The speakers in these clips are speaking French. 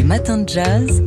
Les matins de jazz.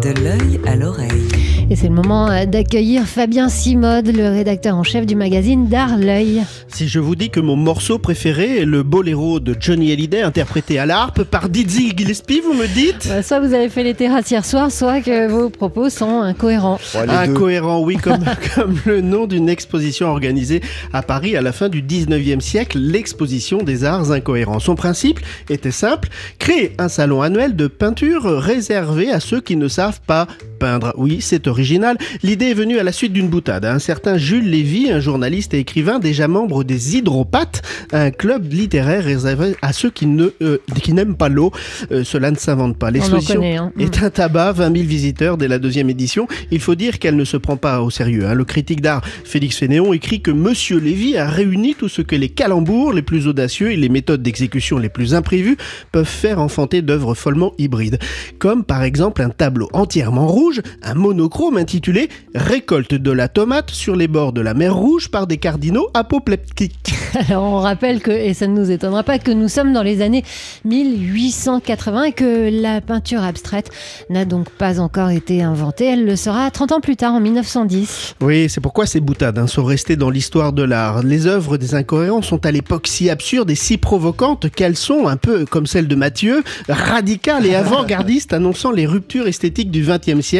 De l'œil à l'oreille. Et c'est le moment euh, d'accueillir Fabien Simode, le rédacteur en chef du magazine D'Art L'œil. Si je vous dis que mon morceau préféré est le boléro de Johnny Hallyday interprété à l'harpe par Dizzy Gillespie, vous me dites? Euh, Soit vous avez fait les terrasses hier soir, soit que vos propos sont incohérents. Incohérent, oui, comme, comme le nom d'une exposition organisée à Paris à la fin du 19e siècle, l'exposition des arts incohérents. Son principe était simple, créer un salon annuel de peinture réservé à ceux qui ne savent pas peindre. Oui, c'est original. L'idée est venue à la suite d'une boutade. Un certain Jules Lévy, un journaliste et écrivain déjà membre des Hydropathes, un club littéraire réservé à ceux qui ne euh, qui n'aiment pas l'eau. Euh, cela ne s'invente pas. L'exposition hein. est un tabac, 20 000 visiteurs dès la deuxième édition. Il faut dire qu'elle ne se prend pas au sérieux. hein. Le critique d'art Félix Fénéon écrit que Monsieur Lévy a réuni tout ce que les calembours les plus audacieux et les méthodes d'exécution les plus imprévues peuvent faire enfanter d'œuvres follement hybrides. Comme par exemple un tableau entièrement rouge, un monochrome intitulé Récolte de la tomate sur les bords de la mer Rouge par des cardinaux apoplectiques. Alors on rappelle que, et ça ne nous étonnera pas, que nous sommes dans les années 1880 et que la peinture abstraite n'a donc pas encore été inventée. Elle le sera 30 ans plus tard, en 1910. Oui, c'est pourquoi ces boutades hein, sont restées dans l'histoire de l'art. Les œuvres des incohérents sont à l'époque si absurdes et si provocantes qu'elles sont, un peu comme celle de Mathieu, radicales et avant-gardistes, annonçant les ruptures esthétiques du XXe siècle.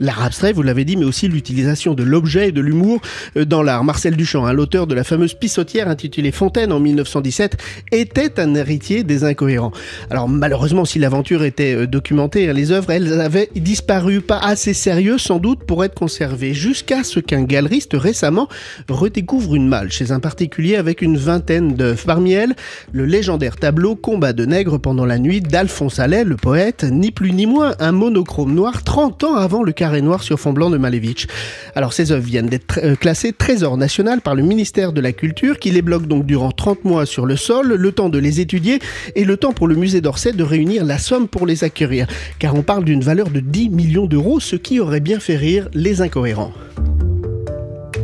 L'art abstrait, vous l'avez dit, mais aussi l'utilisation de l'objet et de l'humour euh, dans l'art. Marcel Duchamp, hein, l'auteur de la fameuse pissotière intitulée Fontaine en 1917, était un héritier des incohérents. Alors malheureusement, si l'aventure était euh, documentée, hein, les œuvres, elles avaient disparu, pas assez sérieux sans doute pour être conservées, jusqu'à ce qu'un galeriste récemment redécouvre une malle chez un particulier avec une vingtaine d'œuvres. Parmi elles, le légendaire tableau Combat de nègres pendant la nuit d'Alphonse Allais, le poète, ni plus ni moins un monochrome noir 30 ans avant le carré noir sur fond blanc de Malevich. Alors ces œuvres viennent d'être euh, classées trésor national par le ministère de la Culture qui les bloque donc durant 30 mois sur le sol, le temps de les étudier et le temps pour le musée d'Orsay de réunir la somme pour les acquérir. Car on parle d'une valeur de 10 millions d'euros, ce qui aurait bien fait rire les incohérents.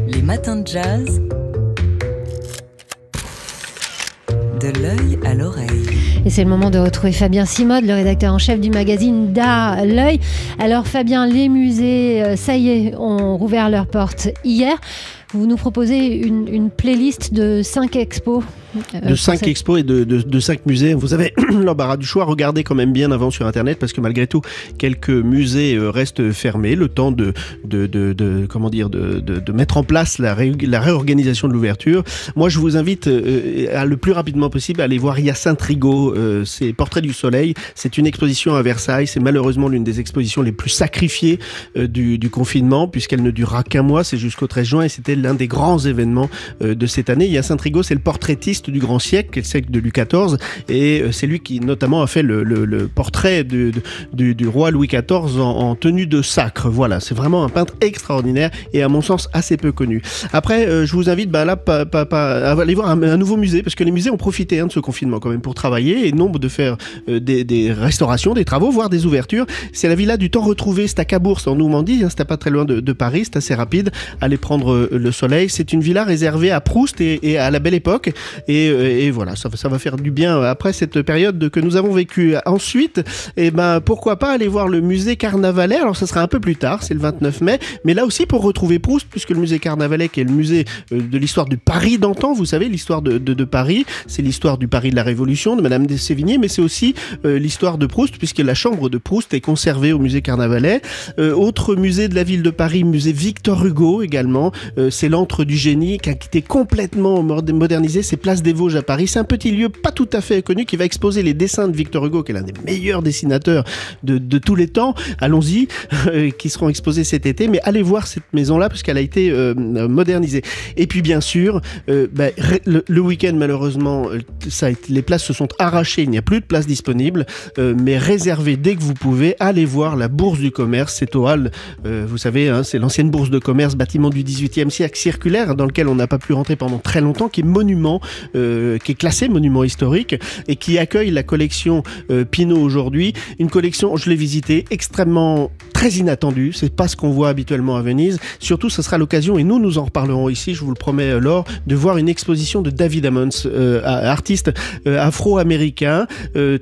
Les matins de jazz. De l'œil à l'oreille. Et c'est le moment de retrouver Fabien Simode, le rédacteur en chef du magazine D'Art L'œil. Alors Fabien, les musées, euh, ça y est, ont rouvert leurs portes hier. Vous nous proposez une, une playlist de 5 expos. euh, de pour 5 cette- expos et de, de, de 5 musées. Vous avez l'embarras du choix. Regardez quand même bien avant sur Internet parce que malgré tout, quelques musées euh, restent fermés. Le temps de, de, de, de- comment dire, de, mettre en place la, ré- la réorganisation de l'ouverture. Moi, je vous invite euh, à le plus rapidement possible à aller voir Hyacinthe Rigaud. Euh, c'est Portrait du Soleil. C'est une exposition à Versailles. C'est malheureusement l'une des expositions les plus sacrifiées du, du confinement puisqu'elle ne durera qu'un mois. C'est jusqu'au 13 juin et c'était l'un des grands événements euh, de cette année. Hyacinthe Rigaud, c'est le portraitiste du grand siècle, le siècle de Louis XIV, et euh, c'est lui qui notamment a fait le, portrait du, roi Louis XIV en, en tenue de sacre. Voilà, c'est vraiment un peintre extraordinaire et à mon sens assez peu connu. Après, euh, je vous invite bah, là à aller voir un, nouveau musée parce que les musées ont profité hein, de ce confinement quand même pour travailler et nombre de faire des, restaurations, des travaux, voire des ouvertures. C'est la villa du temps retrouvé, c'est à Cabourg, en Normandie, hein, c'est pas très loin de, Paris, c'est assez rapide. Allez prendre le soleil. C'est une villa réservée à Proust et, et à la Belle Époque. Et, euh, et voilà, ça, va- faire du bien après cette période que nous avons vécue. Ensuite, eh ben, pourquoi pas aller voir le musée Carnavalet. Alors, ça sera un peu plus tard, c'est le 29 mai. Mais là aussi, pour retrouver Proust, puisque le musée Carnavalet, qui est le musée euh, de l'histoire du Paris d'antan, vous savez, l'histoire de, Paris, c'est l'histoire du Paris de la Révolution, de Madame de Sévigné, mais c'est aussi euh, l'histoire de Proust, puisque la chambre de Proust est conservée au musée Carnavalet. Euh, autre musée de la ville de Paris, musée Victor Hugo également. Euh, c'est l'antre du génie qui a quitté complètement mod- modernisé. C'est Place des Vosges à Paris. C'est un petit lieu pas tout à fait connu qui va exposer les dessins de Victor Hugo, qui est l'un des meilleurs dessinateurs de, tous les temps. Allons-y, euh, qui seront exposés cet été. Mais allez voir cette maison-là puisqu'elle a été euh, modernisée. Et puis bien sûr, euh, bah, le, week-end malheureusement, été- les places se sont arrachées. Il n'y a plus de places disponibles. Mais réservez dès que vous pouvez. Allez voir la Bourse du Commerce. C'est au hall, vous savez, hein, c'est l'ancienne Bourse de Commerce, bâtiment du 18e siècle circulaire, dans lequel on n'a pas pu rentrer pendant très longtemps, qui est monument, euh, qui est classé monument historique et qui accueille la collection euh, Pinot aujourd'hui. Une collection, je l'ai visitée, extrêmement très inattendu. C'est pas ce qu'on voit habituellement à Venise. Surtout, ce sera l'occasion, et nous, nous en reparlerons ici, je vous le promets, euh, Laure, de voir une exposition de David Ammons, euh, artiste euh, afro-américain,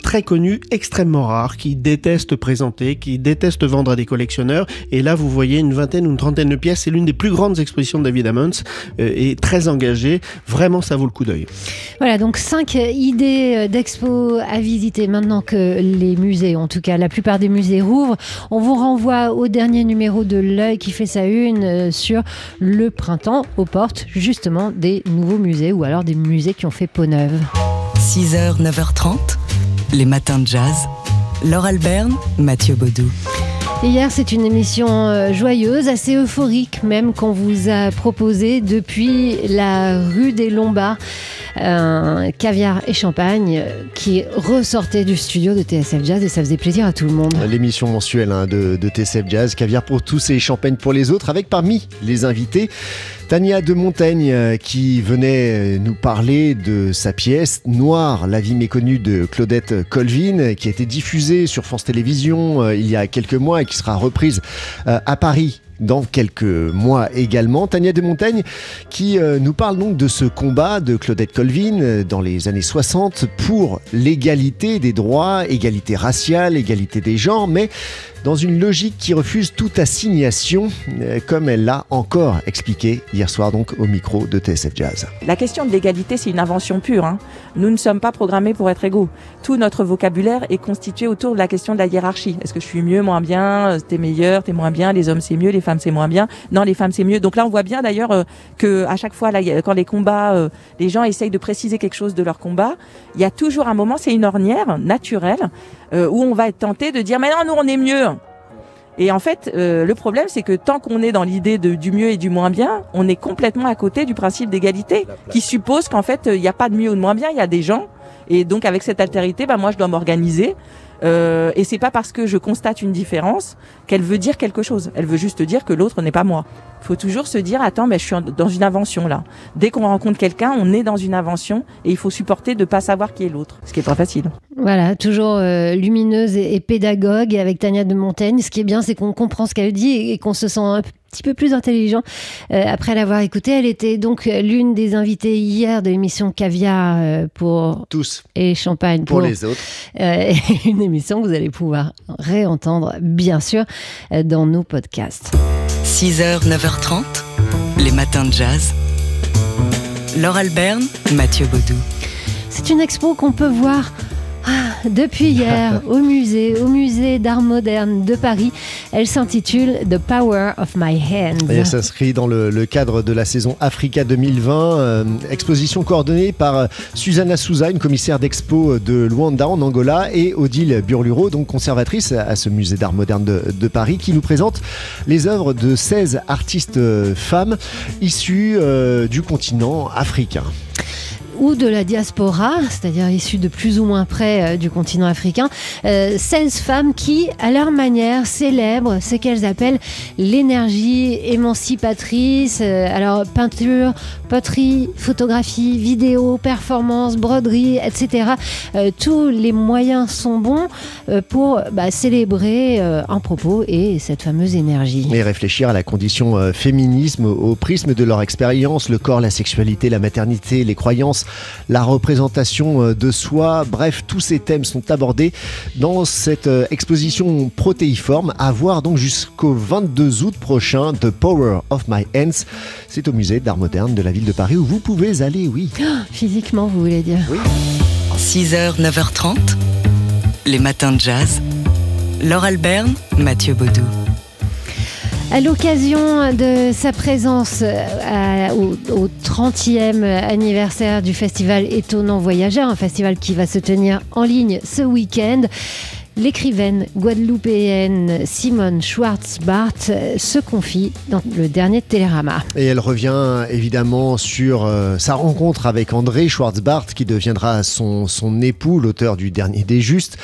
très connu, extrêmement rare, qui déteste présenter, qui déteste vendre à des collectionneurs. Et là, vous voyez une vingtaine ou une trentaine de pièces. C'est l'une des plus grandes expositions de David Ammons et très engagé. Vraiment, ça vaut le coup d'œil. Voilà, donc cinq idées d'expo à visiter maintenant que les musées, en tout cas la plupart des musées rouvrent. On vous renvoie au dernier numéro de l'œil qui fait sa une euh, sur le printemps aux portes justement des nouveaux musées ou alors des musées qui ont fait peau neuve. 6h, 9h30, les matins de jazz. Laure Alberne, Mathieu Baudou. Hier, c'est une émission euh, joyeuse, assez euphorique même qu'on vous a proposé depuis la rue des Lombards, un caviar et champagne qui ressortait du studio de TSF Jazz et ça faisait plaisir à tout le monde. L'émission mensuelle hein, de, TCF Jazz, caviar pour tous et champagne pour les autres, avec parmi les invités Tania de Montaigne euh, qui venait euh, nous parler de sa pièce Noir, la vie méconnue de Claudette Colvin, qui a été diffusée sur France Télévisions euh, il y a quelques mois et qui sera reprise à Paris dans quelques mois également. Tania de Montaigne qui euh, nous parle donc de ce combat de Claudette Colvin euh, dans les années 60 pour l'égalité des droits, égalité raciale, égalité des genres, mais dans une logique qui refuse toute assignation, euh, comme elle l'a encore expliqué hier soir donc au micro de TSF Jazz. La question de l'égalité, c'est une invention pure. hein. Nous ne sommes pas programmés pour être égaux. Tout notre vocabulaire est constitué autour de la question de la hiérarchie. Est-ce que je suis mieux, moins bien euh, T'es meilleur, t'es moins bien Les hommes, c'est mieux. Les femmes, c'est moins bien? Non, les femmes, c'est mieux. Donc là, on voit bien d'ailleurs euh, que à chaque fois, là, quand les combats, euh, les gens essayent de préciser quelque chose de leur combat, il y a toujours un moment, c'est une ornière naturelle, où on va être tenté de dire, mais non, nous, on est mieux. Et en fait, euh, le problème, c'est que tant qu'on est dans l'idée de- du mieux et du moins bien, on est complètement à côté du principe d'égalité, qui suppose qu'en fait, euh, il n'y a pas de mieux ou de moins bien, il y a des gens. Et donc, avec cette altérité, bah, moi, je dois m'organiser. Euh, et c'est pas parce que je constate une différence qu'elle veut dire quelque chose. Elle veut juste dire que l'autre n'est pas moi. Faut toujours se dire, attends, mais je suis dans une invention là. Dès qu'on rencontre quelqu'un, on est dans une invention et il faut supporter de pas savoir qui est l'autre, ce qui est pas facile. Voilà, toujours euh, lumineuse et, et pédagogue avec Tania de Montaigne. Ce qui est bien, c'est qu'on comprend ce qu'elle dit et, et qu'on se sent un petit peu plus intelligent euh, après l'avoir écoutée. Elle était donc euh, l'une des invitées hier de l'émission Caviar euh, pour Tous et Champagne pour les autres. Euh, une émission que vous allez pouvoir réentendre, bien sûr, dans nos podcasts. 6h, 9h30, les matins de jazz. Laure Alberne, Mathieu Baudou. C'est une expo qu'on peut voir depuis hier au musée, au musée d'art moderne de Paris. Elle s'intitule The Power of My Et Hands. elle s'inscrit dans le, le cadre de la saison Africa 2020, euh, exposition coordonnée par euh, Susanna Souza, une commissaire d'expo de Luanda en Angola, et Odile Burluro, donc conservatrice à ce musée d'art moderne de, de Paris, qui nous présente les œuvres de 16 artistes euh, femmes issues euh, du continent africain. Ou de la diaspora, c'est-à-dire issues de plus ou moins près euh, du continent africain, euh, 16 femmes qui, à leur manière, célèbrent ce qu'elles appellent l'énergie émancipatrice. Euh, alors, peinture, poterie, photographie, vidéo, performance, broderie, etc. Euh, tous les moyens sont bons euh, pour bah, célébrer euh, un propos et cette fameuse énergie. Et réfléchir à la condition euh, féminisme au prisme de leur expérience, le corps, la sexualité, la maternité, les croyances, la représentation euh, de soi. Bref, tous ces thèmes sont abordés dans cette euh, exposition protéiforme à voir donc jusqu'au 22 août prochain, The Power of My Hands. C'est au musée d'art moderne de la ville de Paris où vous pouvez aller, oui. Physiquement, vous voulez dire 6h, 9h30, les matins de jazz. Laure Alberne, Mathieu Baudou. À l'occasion de sa présence euh, au, au 30e anniversaire du festival Étonnant Voyageur, un festival qui va se tenir en ligne ce week-end, l'écrivaine guadeloupéenne Simone Schwartz-Bart se confie dans le dernier Télérama. Et elle revient évidemment sur euh, sa rencontre avec André Schwartzbart, qui deviendra son, son époux, l'auteur du Dernier des Justes.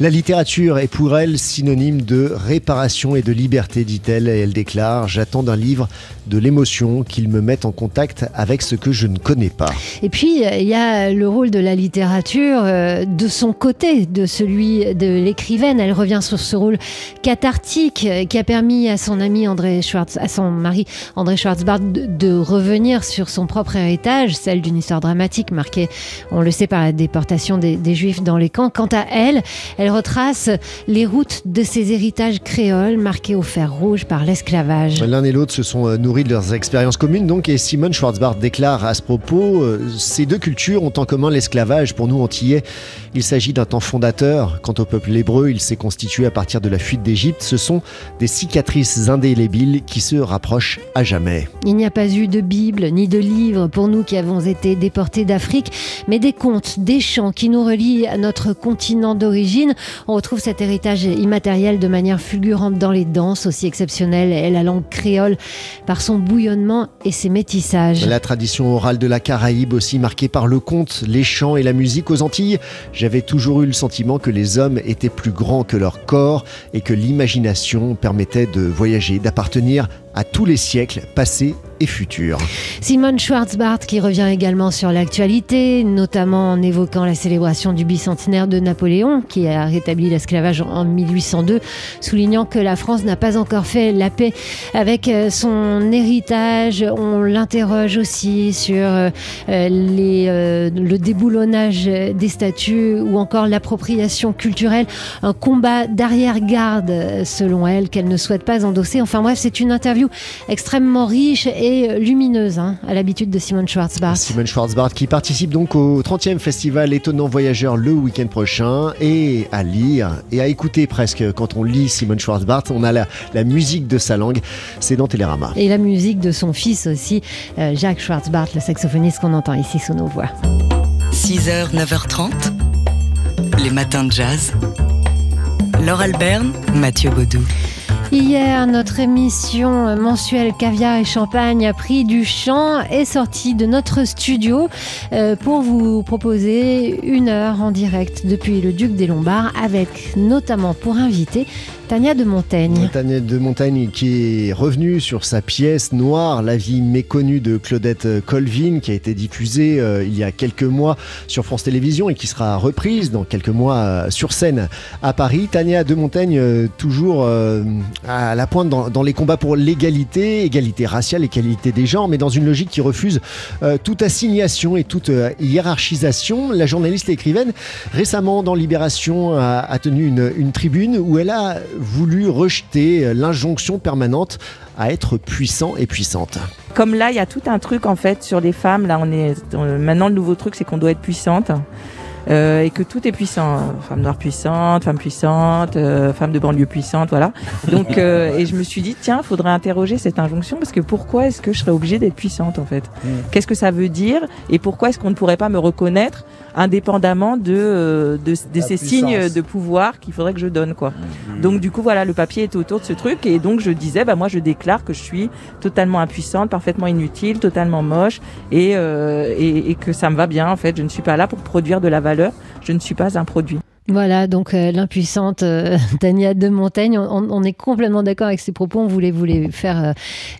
La littérature est pour elle synonyme de réparation et de liberté, dit-elle, et elle déclare J'attends d'un livre de l'émotion qu'il me mette en contact avec ce que je ne connais pas. Et puis, euh, il y a le rôle de la littérature euh, de son côté, de celui de l'écrivain Elle revient sur ce rôle cathartique euh, qui a permis à son ami André Schwartz, à son mari André Schwartzbart de, revenir sur son propre héritage, celle d'une histoire dramatique marquée, on le sait, par la déportation des, Juifs dans les camps. Quant à elle, elle retrace les routes de ses héritages créoles marqués au fer rouge par l'esclavage. L'un et l'autre se sont euh, nourris de leurs expériences communes, donc, et Simone déclare à ce propos euh, Ces deux cultures ont en commun l'esclavage. Pour nous, Antillais, il s'agit d'un temps fondateur. Quant au peuple hébreu, il s'est constitué à partir de la fuite d'Égypte. Ce sont des cicatrices indélébiles qui se rapprochent à jamais. Il n'y a pas eu de Bible ni de livre pour nous qui avons été déportés d'Afrique, mais des contes, des chants qui nous relient à notre continent d'origine. On retrouve cet héritage immatériel de manière fulgurante dans les danses, aussi exceptionnelle est la langue créole par son bouillonnement et ses métissages. La tradition orale de la Caraïbe aussi marquée par le conte, les chants et la musique aux Antilles. J'avais toujours eu le sentiment que les hommes étaient plus grands que leur corps et que l'imagination permettait de voyager, d'appartenir à tous les siècles passés et futurs. Simone Schwarzbart qui revient également sur l'actualité, notamment en évoquant la célébration du bicentenaire de Napoléon qui a rétabli l'esclavage en 1802, soulignant que la France n'a pas encore fait la paix avec euh, son héritage. On l'interroge aussi sur euh, euh, le déboulonnage des statues ou encore l'appropriation culturelle, un combat d'arrière-garde selon elle qu'elle ne souhaite pas endosser. Enfin bref, c'est une interview extrêmement riche et lumineuse hein, à l'habitude de Simone Schwarzbart. Simone Schwarzbart qui participe donc au 30e festival Étonnant Voyageur le week-end prochain et à lire et à écouter presque quand on lit Simone Schwarzbart. On a la, la musique de sa langue, c'est dans Télérama. Et la musique de son fils aussi, euh, Jacques Schwarzbart, le saxophoniste qu'on entend ici sous nos voix. 6h, 9h30, les matins de jazz. Laure Alberne, Mathieu Baudou. Hier, notre émission mensuelle Caviar et Champagne a pris du champ et sorti de notre studio euh, pour vous proposer une heure en direct depuis le Duc des Lombards avec notamment pour invité Tania de Montaigne. Tania de Montaigne qui est revenue sur sa pièce Noire, la vie méconnue de Claudette Colvin, qui a été diffusée euh, il y a quelques mois sur France Télévisions et qui sera reprise dans quelques mois euh, sur scène à Paris. Tania de Montaigne, euh, toujours à la pointe dans, les combats pour l'égalité, égalité raciale, égalité des genres, mais dans une logique qui refuse toute assignation et toute hiérarchisation. La journaliste et écrivaine, récemment dans Libération, a, tenu une tribune où elle a voulu rejeter l'injonction permanente à être puissant et puissante. Comme là, il y a tout un truc en fait sur les femmes. Là, on est maintenant le nouveau truc, c'est qu'on doit être puissante. Euh, et que tout est puissant, femme noire puissante, femme puissante, euh, femme de banlieue puissante, voilà. Donc, euh, et je me suis dit, tiens, faudrait interroger cette injonction parce que pourquoi est-ce que je serais obligée d'être puissante en fait? Qu'est-ce que ça veut dire? Et pourquoi est-ce qu'on ne pourrait pas me reconnaître indépendamment de, de, ces puissance. signes de pouvoir qu'il faudrait que je donne quoi? Donc du coup voilà, le papier était autour de ce truc et donc je disais, bah moi je déclare que je suis totalement impuissante, parfaitement inutile, totalement moche et, et, et que ça me va bien en fait. Je ne suis pas là pour produire de la valeur, je ne suis pas un produit. Voilà, donc euh, l'impuissante euh, Tania de Montaigne, on, on est complètement d'accord avec ses propos, on voulait vous les faire euh,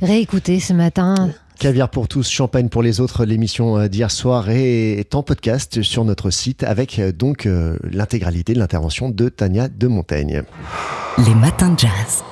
réécouter ce matin. Caviar pour tous, champagne pour les autres. L'émission d'hier soir est en podcast sur notre site avec donc euh, l'intégralité de l'intervention de Tania de Montaigne. Les matins de jazz.